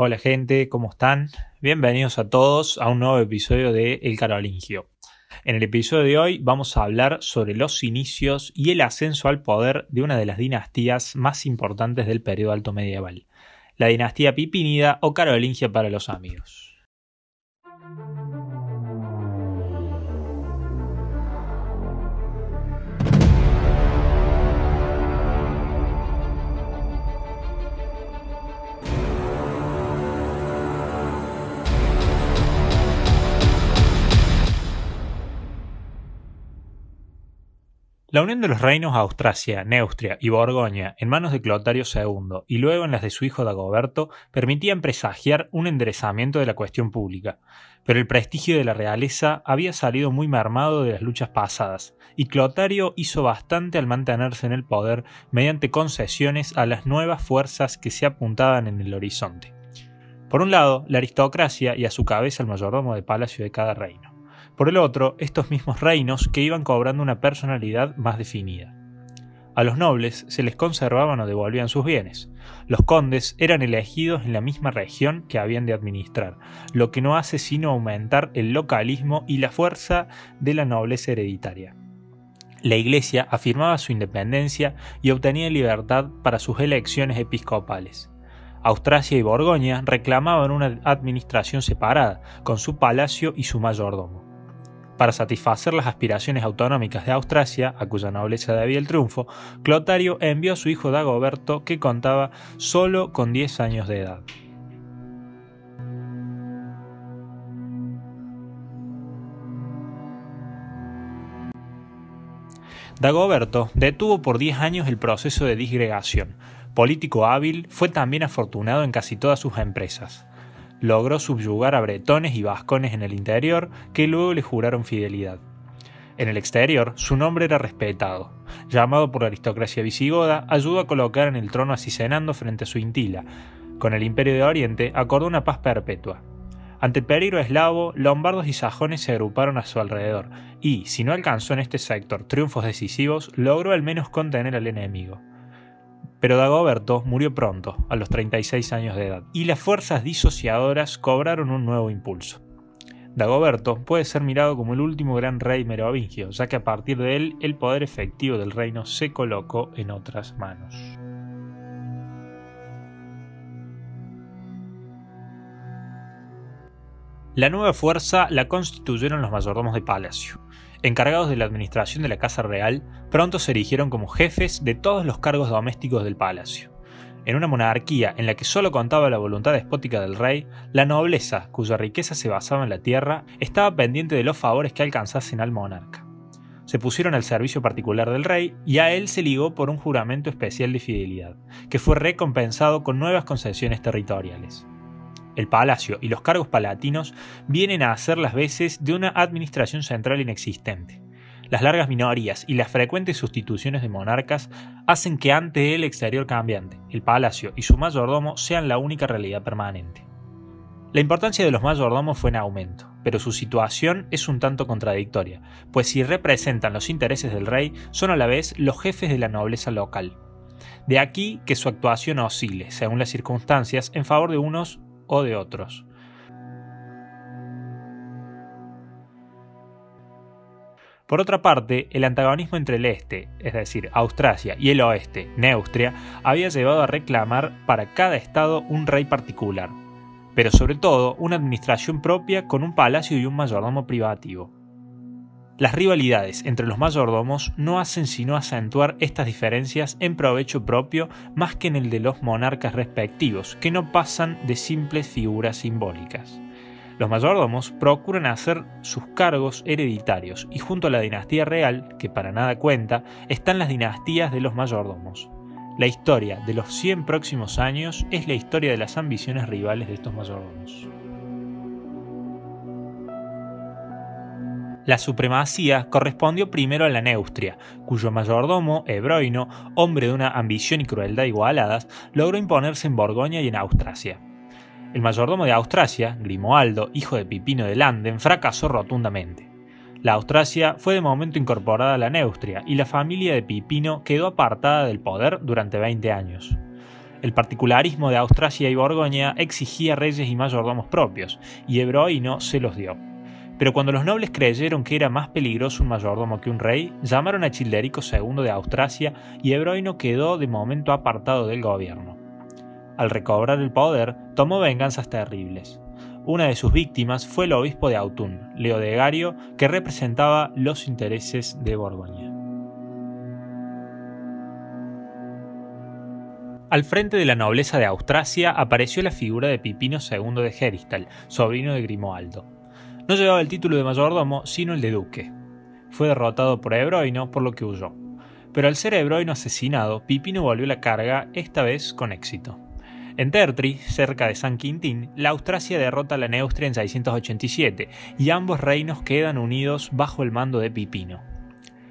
Hola gente, ¿cómo están? Bienvenidos a todos a un nuevo episodio de El Carolingio. En el episodio de hoy vamos a hablar sobre los inicios y el ascenso al poder de una de las dinastías más importantes del periodo alto medieval, la dinastía pipínida o carolingia para los amigos. La unión de los reinos Austrasia, Neustria y Borgoña en manos de Clotario II y luego en las de su hijo Dagoberto permitían presagiar un enderezamiento de la cuestión pública, pero el prestigio de la realeza había salido muy mermado de las luchas pasadas, y Clotario hizo bastante al mantenerse en el poder mediante concesiones a las nuevas fuerzas que se apuntaban en el horizonte. Por un lado, la aristocracia y a su cabeza el mayordomo de palacio de cada reino por el otro, estos mismos reinos que iban cobrando una personalidad más definida. A los nobles se les conservaban o devolvían sus bienes. Los condes eran elegidos en la misma región que habían de administrar, lo que no hace sino aumentar el localismo y la fuerza de la nobleza hereditaria. La Iglesia afirmaba su independencia y obtenía libertad para sus elecciones episcopales. Austrasia y Borgoña reclamaban una administración separada, con su palacio y su mayordomo. Para satisfacer las aspiraciones autonómicas de Austrasia, a cuya nobleza debía el triunfo, Clotario envió a su hijo Dagoberto, que contaba solo con 10 años de edad. Dagoberto detuvo por 10 años el proceso de disgregación. Político hábil, fue también afortunado en casi todas sus empresas logró subyugar a bretones y vascones en el interior que luego le juraron fidelidad. En el exterior, su nombre era respetado. Llamado por la aristocracia visigoda, ayudó a colocar en el trono a Cicenando frente a su intila. Con el imperio de Oriente acordó una paz perpetua. Ante el peligro eslavo, lombardos y sajones se agruparon a su alrededor, y, si no alcanzó en este sector triunfos decisivos, logró al menos contener al enemigo. Pero Dagoberto murió pronto, a los 36 años de edad, y las fuerzas disociadoras cobraron un nuevo impulso. Dagoberto puede ser mirado como el último gran rey merovingio, ya que a partir de él el poder efectivo del reino se colocó en otras manos. La nueva fuerza la constituyeron los mayordomos de palacio, encargados de la administración de la Casa Real, pronto se erigieron como jefes de todos los cargos domésticos del palacio. En una monarquía en la que solo contaba la voluntad despótica del rey, la nobleza, cuya riqueza se basaba en la tierra, estaba pendiente de los favores que alcanzasen al monarca. Se pusieron al servicio particular del rey y a él se ligó por un juramento especial de fidelidad, que fue recompensado con nuevas concesiones territoriales el palacio y los cargos palatinos vienen a hacer las veces de una administración central inexistente. Las largas minorías y las frecuentes sustituciones de monarcas hacen que ante el exterior cambiante, el palacio y su mayordomo sean la única realidad permanente. La importancia de los mayordomos fue en aumento, pero su situación es un tanto contradictoria, pues si representan los intereses del rey, son a la vez los jefes de la nobleza local. De aquí que su actuación oscile, según las circunstancias, en favor de unos o de otros. Por otra parte, el antagonismo entre el este, es decir, Austrasia, y el oeste, Neustria, había llevado a reclamar para cada estado un rey particular, pero sobre todo una administración propia con un palacio y un mayordomo privativo. Las rivalidades entre los mayordomos no hacen sino acentuar estas diferencias en provecho propio más que en el de los monarcas respectivos, que no pasan de simples figuras simbólicas. Los mayordomos procuran hacer sus cargos hereditarios y junto a la dinastía real, que para nada cuenta, están las dinastías de los mayordomos. La historia de los 100 próximos años es la historia de las ambiciones rivales de estos mayordomos. La supremacía correspondió primero a la Neustria, cuyo mayordomo, Ebroino, hombre de una ambición y crueldad igualadas, logró imponerse en Borgoña y en Austrasia. El mayordomo de Austrasia, Grimoaldo, hijo de Pipino de Landen, fracasó rotundamente. La Austrasia fue de momento incorporada a la Neustria y la familia de Pipino quedó apartada del poder durante 20 años. El particularismo de Austrasia y Borgoña exigía reyes y mayordomos propios, y Ebroino se los dio. Pero cuando los nobles creyeron que era más peligroso un mayordomo que un rey, llamaron a Childerico II de Austrasia y Ebroino quedó de momento apartado del gobierno. Al recobrar el poder, tomó venganzas terribles. Una de sus víctimas fue el obispo de Autun, Leodegario, que representaba los intereses de Borgoña. Al frente de la nobleza de Austrasia apareció la figura de Pipino II de Geristal, sobrino de Grimoaldo. No llevaba el título de mayordomo, sino el de duque. Fue derrotado por Ebroino, por lo que huyó. Pero al ser Ebroino asesinado, Pipino volvió la carga, esta vez con éxito. En Tertri, cerca de San Quintín, la Austrasia derrota a la Neustria en 687 y ambos reinos quedan unidos bajo el mando de Pipino.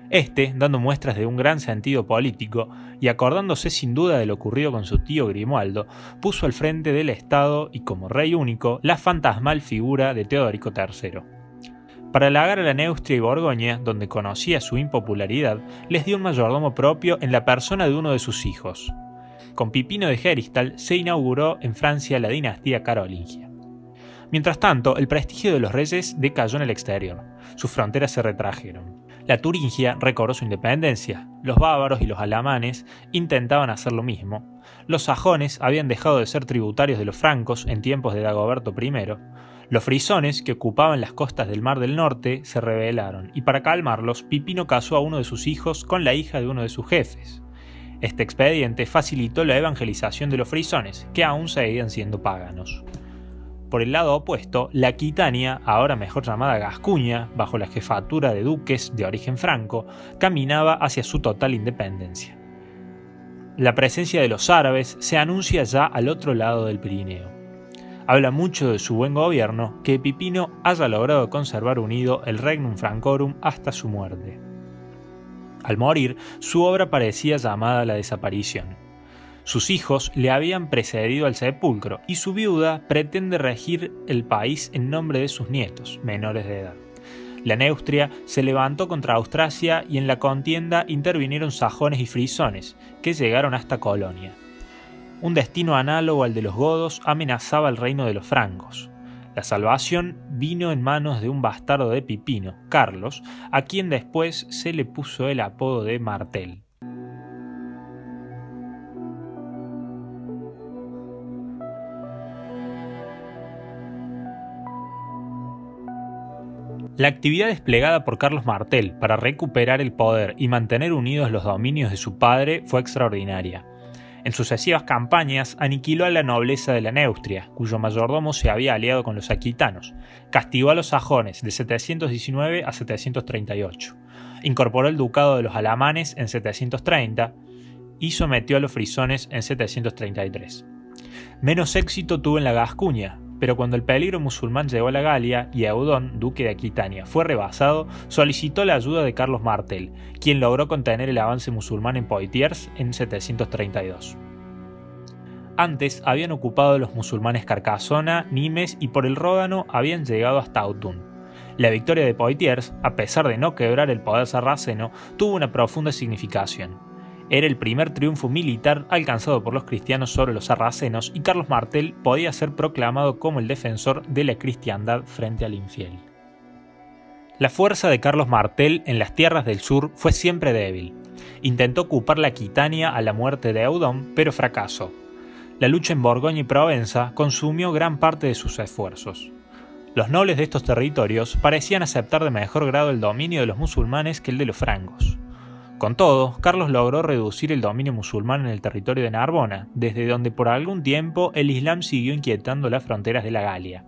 Este, dando muestras de un gran sentido político y acordándose sin duda de lo ocurrido con su tío Grimoaldo, puso al frente del Estado y como rey único la fantasmal figura de Teodorico III. Para halagar a la Neustria y Borgoña, donde conocía su impopularidad, les dio un mayordomo propio en la persona de uno de sus hijos. Con Pipino de Geristal se inauguró en Francia la dinastía carolingia. Mientras tanto, el prestigio de los reyes decayó en el exterior. Sus fronteras se retrajeron. La Turingia recobró su independencia, los bávaros y los alamanes intentaban hacer lo mismo, los sajones habían dejado de ser tributarios de los francos en tiempos de Dagoberto I, los frisones, que ocupaban las costas del Mar del Norte, se rebelaron, y para calmarlos, Pipino casó a uno de sus hijos con la hija de uno de sus jefes. Este expediente facilitó la evangelización de los frisones, que aún seguían siendo paganos. Por el lado opuesto, la Aquitania, ahora mejor llamada Gascuña, bajo la jefatura de duques de origen franco, caminaba hacia su total independencia. La presencia de los árabes se anuncia ya al otro lado del Pirineo. Habla mucho de su buen gobierno que Pipino haya logrado conservar unido el Regnum Francorum hasta su muerte. Al morir, su obra parecía llamada a la desaparición sus hijos le habían precedido al sepulcro y su viuda pretende regir el país en nombre de sus nietos, menores de edad. La Neustria se levantó contra Austrasia y en la contienda intervinieron sajones y frisones, que llegaron hasta Colonia. Un destino análogo al de los godos amenazaba el reino de los francos. La salvación vino en manos de un bastardo de Pipino, Carlos, a quien después se le puso el apodo de Martel. La actividad desplegada por Carlos Martel para recuperar el poder y mantener unidos los dominios de su padre fue extraordinaria. En sucesivas campañas aniquiló a la nobleza de la Neustria, cuyo mayordomo se había aliado con los aquitanos, castigó a los sajones de 719 a 738, incorporó el ducado de los alamanes en 730 y sometió a los frisones en 733. Menos éxito tuvo en la Gascuña, pero cuando el peligro musulmán llegó a la Galia y Eudón, duque de Aquitania, fue rebasado, solicitó la ayuda de Carlos Martel, quien logró contener el avance musulmán en Poitiers en 732. Antes habían ocupado los musulmanes Carcasona, Nimes y por el Ródano habían llegado hasta Autun. La victoria de Poitiers, a pesar de no quebrar el poder sarraceno, tuvo una profunda significación. Era el primer triunfo militar alcanzado por los cristianos sobre los sarracenos y Carlos Martel podía ser proclamado como el defensor de la cristiandad frente al infiel. La fuerza de Carlos Martel en las tierras del sur fue siempre débil. Intentó ocupar la Aquitania a la muerte de Eudón, pero fracasó. La lucha en Borgoña y Provenza consumió gran parte de sus esfuerzos. Los nobles de estos territorios parecían aceptar de mejor grado el dominio de los musulmanes que el de los francos. Con todo, Carlos logró reducir el dominio musulmán en el territorio de Narbona, desde donde por algún tiempo el Islam siguió inquietando las fronteras de la Galia.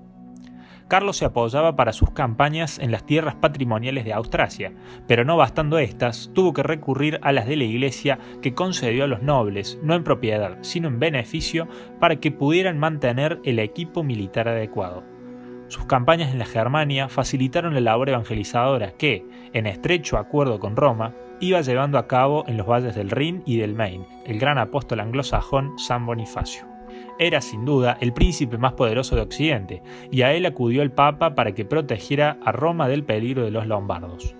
Carlos se apoyaba para sus campañas en las tierras patrimoniales de Austrasia, pero no bastando estas, tuvo que recurrir a las de la Iglesia que concedió a los nobles, no en propiedad, sino en beneficio, para que pudieran mantener el equipo militar adecuado. Sus campañas en la Germania facilitaron la labor evangelizadora que, en estrecho acuerdo con Roma, iba llevando a cabo en los valles del Rin y del Main el gran apóstol anglosajón San Bonifacio. Era sin duda el príncipe más poderoso de Occidente, y a él acudió el Papa para que protegiera a Roma del peligro de los lombardos.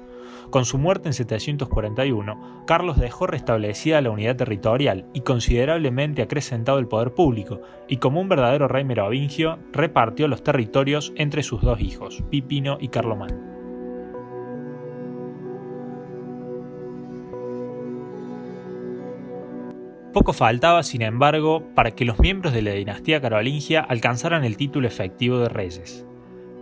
Con su muerte en 741, Carlos dejó restablecida la unidad territorial y considerablemente acrecentado el poder público, y como un verdadero rey merovingio, repartió los territorios entre sus dos hijos, Pipino y Carlomán. Poco faltaba, sin embargo, para que los miembros de la dinastía carolingia alcanzaran el título efectivo de reyes.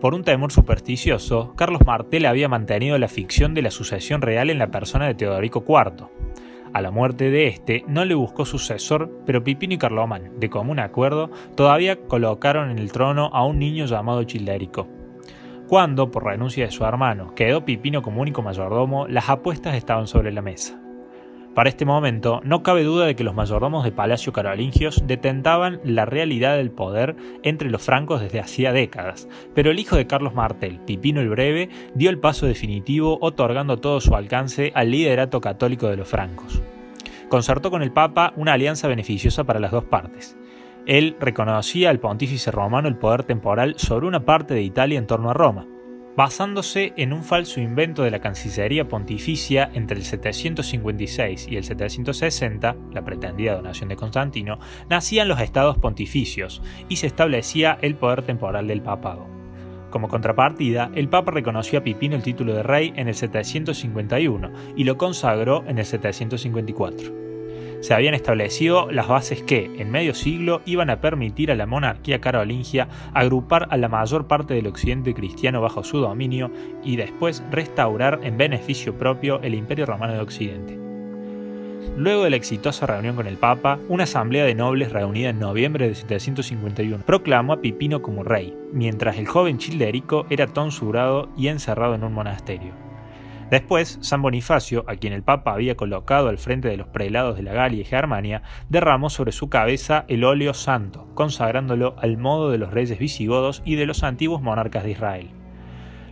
Por un temor supersticioso, Carlos Martel había mantenido la ficción de la sucesión real en la persona de Teodorico IV. A la muerte de este no le buscó sucesor, pero Pipino y Carlomán, de común acuerdo, todavía colocaron en el trono a un niño llamado Childérico. Cuando, por renuncia de su hermano, quedó Pipino como único mayordomo, las apuestas estaban sobre la mesa. Para este momento, no cabe duda de que los mayordomos de Palacio Carolingios detentaban la realidad del poder entre los francos desde hacía décadas, pero el hijo de Carlos Martel, Pipino el Breve, dio el paso definitivo otorgando todo su alcance al liderato católico de los francos. Concertó con el Papa una alianza beneficiosa para las dos partes. Él reconocía al pontífice romano el poder temporal sobre una parte de Italia en torno a Roma, basándose en un falso invento de la Cancillería Pontificia entre el 756 y el 760, la pretendida donación de Constantino, nacían los estados pontificios y se establecía el poder temporal del papado. Como contrapartida, el Papa reconoció a Pipino el título de rey en el 751 y lo consagró en el 754 se habían establecido las bases que, en medio siglo, iban a permitir a la monarquía carolingia agrupar a la mayor parte del occidente cristiano bajo su dominio y después restaurar en beneficio propio el imperio romano de Occidente. Luego de la exitosa reunión con el Papa, una asamblea de nobles reunida en noviembre de 751 proclamó a Pipino como rey, mientras el joven Childerico era tonsurado y encerrado en un monasterio. Después, San Bonifacio, a quien el Papa había colocado al frente de los prelados de la Galia y Germania, derramó sobre su cabeza el óleo santo, consagrándolo al modo de los reyes visigodos y de los antiguos monarcas de Israel.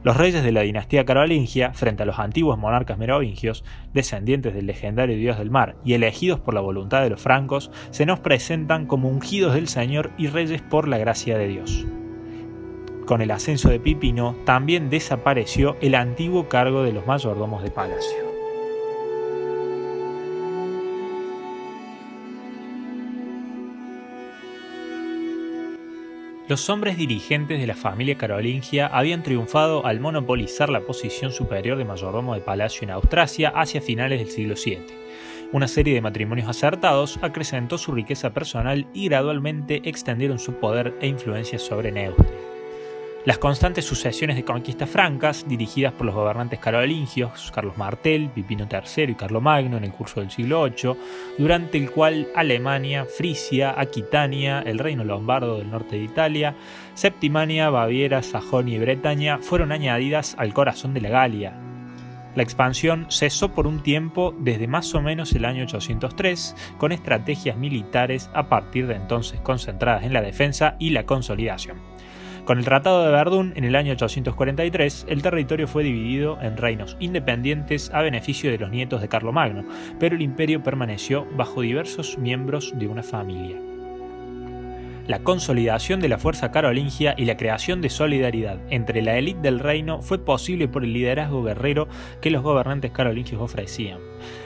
Los reyes de la dinastía carolingia, frente a los antiguos monarcas merovingios, descendientes del legendario dios del mar y elegidos por la voluntad de los francos, se nos presentan como ungidos del Señor y reyes por la gracia de Dios. Con el ascenso de Pipino también desapareció el antiguo cargo de los mayordomos de palacio. Los hombres dirigentes de la familia carolingia habían triunfado al monopolizar la posición superior de mayordomo de palacio en Austrasia hacia finales del siglo VII. Una serie de matrimonios acertados acrecentó su riqueza personal y gradualmente extendieron su poder e influencia sobre Neustria. Las constantes sucesiones de conquistas francas, dirigidas por los gobernantes carolingios, Carlos Martel, Pipino III y Carlomagno en el curso del siglo VIII, durante el cual Alemania, Frisia, Aquitania, el reino lombardo del norte de Italia, Septimania, Baviera, Sajonia y Bretaña fueron añadidas al corazón de la Galia, la expansión cesó por un tiempo desde más o menos el año 803, con estrategias militares a partir de entonces concentradas en la defensa y la consolidación. Con el Tratado de Verdún en el año 843, el territorio fue dividido en reinos independientes a beneficio de los nietos de Carlomagno, pero el imperio permaneció bajo diversos miembros de una familia la consolidación de la fuerza carolingia y la creación de solidaridad entre la élite del reino fue posible por el liderazgo guerrero que los gobernantes carolingios ofrecían.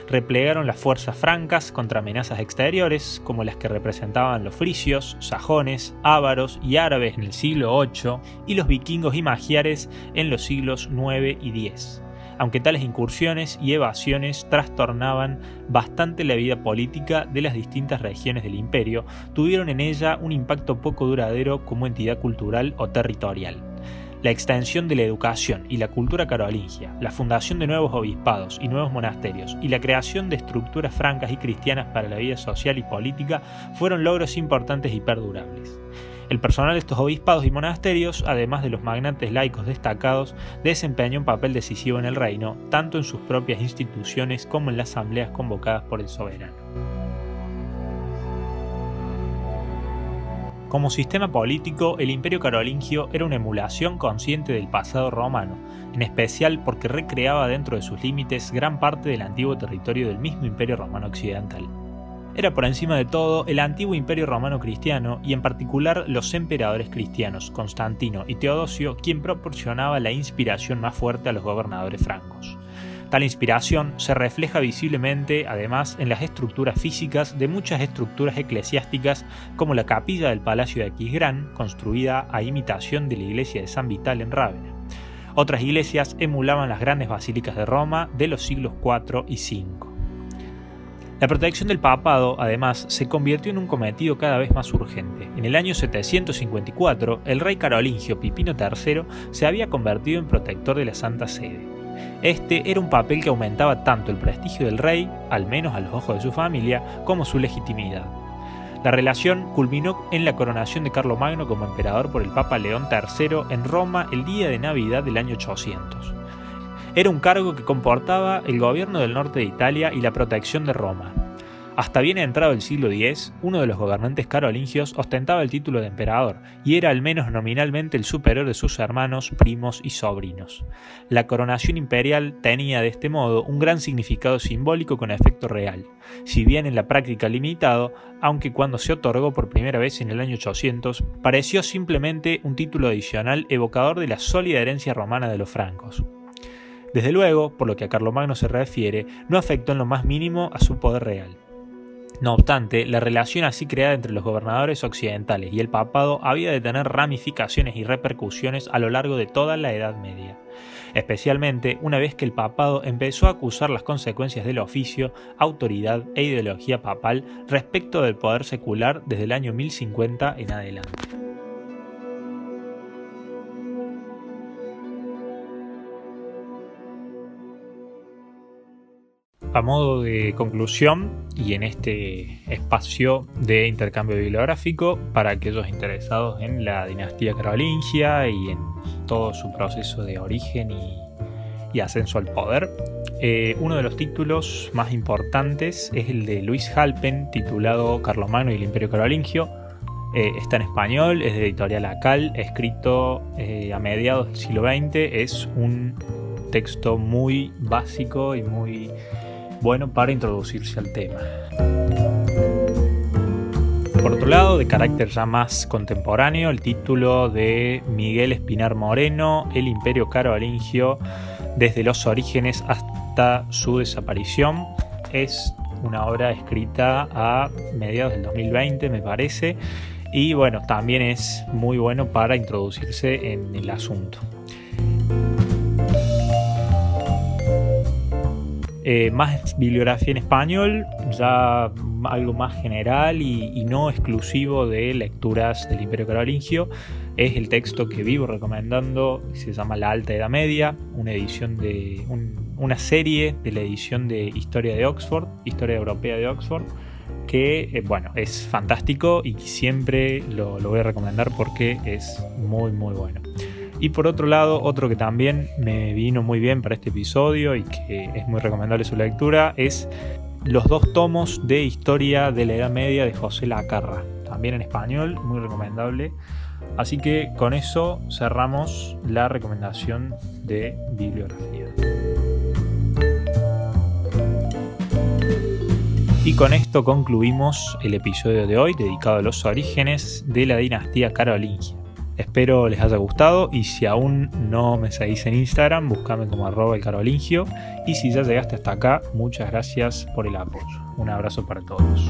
Replegaron las fuerzas francas contra amenazas exteriores, como las que representaban los frisios, sajones, ávaros y árabes en el siglo VIII y los vikingos y magiares en los siglos IX y X aunque tales incursiones y evasiones trastornaban bastante la vida política de las distintas regiones del imperio, tuvieron en ella un impacto poco duradero como entidad cultural o territorial. La extensión de la educación y la cultura carolingia, la fundación de nuevos obispados y nuevos monasterios y la creación de estructuras francas y cristianas para la vida social y política fueron logros importantes y perdurables. El personal de estos obispados y monasterios, además de los magnates laicos destacados, desempeña un papel decisivo en el reino, tanto en sus propias instituciones como en las asambleas convocadas por el soberano. Como sistema político, el imperio carolingio era una emulación consciente del pasado romano, en especial porque recreaba dentro de sus límites gran parte del antiguo territorio del mismo imperio romano occidental era por encima de todo el antiguo imperio romano cristiano y en particular los emperadores cristianos, Constantino y Teodosio, quien proporcionaba la inspiración más fuerte a los gobernadores francos. Tal inspiración se refleja visiblemente además en las estructuras físicas de muchas estructuras eclesiásticas como la capilla del Palacio de Aquisgrán, construida a imitación de la iglesia de San Vital en Rávena. Otras iglesias emulaban las grandes basílicas de Roma de los siglos IV y V. La protección del papado, además, se convirtió en un cometido cada vez más urgente. En el año 754, el rey carolingio Pipino III se había convertido en protector de la Santa Sede. Este era un papel que aumentaba tanto el prestigio del rey, al menos a los ojos de su familia, como su legitimidad. La relación culminó en la coronación de Carlomagno como emperador por el Papa León III en Roma el día de Navidad del año 800. Era un cargo que comportaba el gobierno del norte de Italia y la protección de Roma. Hasta bien entrado el siglo X, uno de los gobernantes carolingios ostentaba el título de emperador y era al menos nominalmente el superior de sus hermanos, primos y sobrinos. La coronación imperial tenía de este modo un gran significado simbólico con efecto real, si bien en la práctica limitado, aunque cuando se otorgó por primera vez en el año 800 pareció simplemente un título adicional evocador de la sólida herencia romana de los francos. Desde luego, por lo que a Carlomagno se refiere, no afectó en lo más mínimo a su poder real. No obstante, la relación así creada entre los gobernadores occidentales y el papado había de tener ramificaciones y repercusiones a lo largo de toda la Edad Media, especialmente una vez que el papado empezó a acusar las consecuencias del oficio, autoridad e ideología papal respecto del poder secular desde el año 1050 en adelante. A modo de conclusión y en este espacio de intercambio bibliográfico para aquellos interesados en la dinastía carolingia y en todo su proceso de origen y, ascenso al poder, eh, uno de los títulos más importantes es el de Luis Halpen titulado Carlomagno y el Imperio Carolingio. Eh, está en español, es de editorial Acal, escrito eh, a mediados del siglo XX, es un texto muy básico y muy bueno para introducirse al tema. Por otro lado, de carácter ya más contemporáneo, el título de Miguel Espinar Moreno, El Imperio Carolingio, desde los orígenes hasta su desaparición, es una obra escrita a mediados del 2020, me parece, y bueno, también es muy bueno para introducirse en el asunto. Eh, más bibliografía en español, ya algo más general y, no exclusivo de lecturas del Imperio Carolingio, es el texto que vivo recomendando, se llama La Alta Edad Media, una edición de una serie de la edición de Historia de Oxford, Historia Europea de Oxford, que eh, bueno, es fantástico y siempre lo voy a recomendar porque es muy muy bueno. Y por otro lado, otro que también me vino muy bien para este episodio y que es muy recomendable su lectura es los dos tomos de historia de la Edad Media de José Lacarra, también en español, muy recomendable. Así que con eso cerramos la recomendación de bibliografía. Y con esto concluimos el episodio de hoy dedicado a los orígenes de la dinastía carolingia. Espero les haya gustado y si aún no me seguís en Instagram, buscame como arroba el carolingio. Y si ya llegaste hasta acá, muchas gracias por el apoyo. Un abrazo para todos.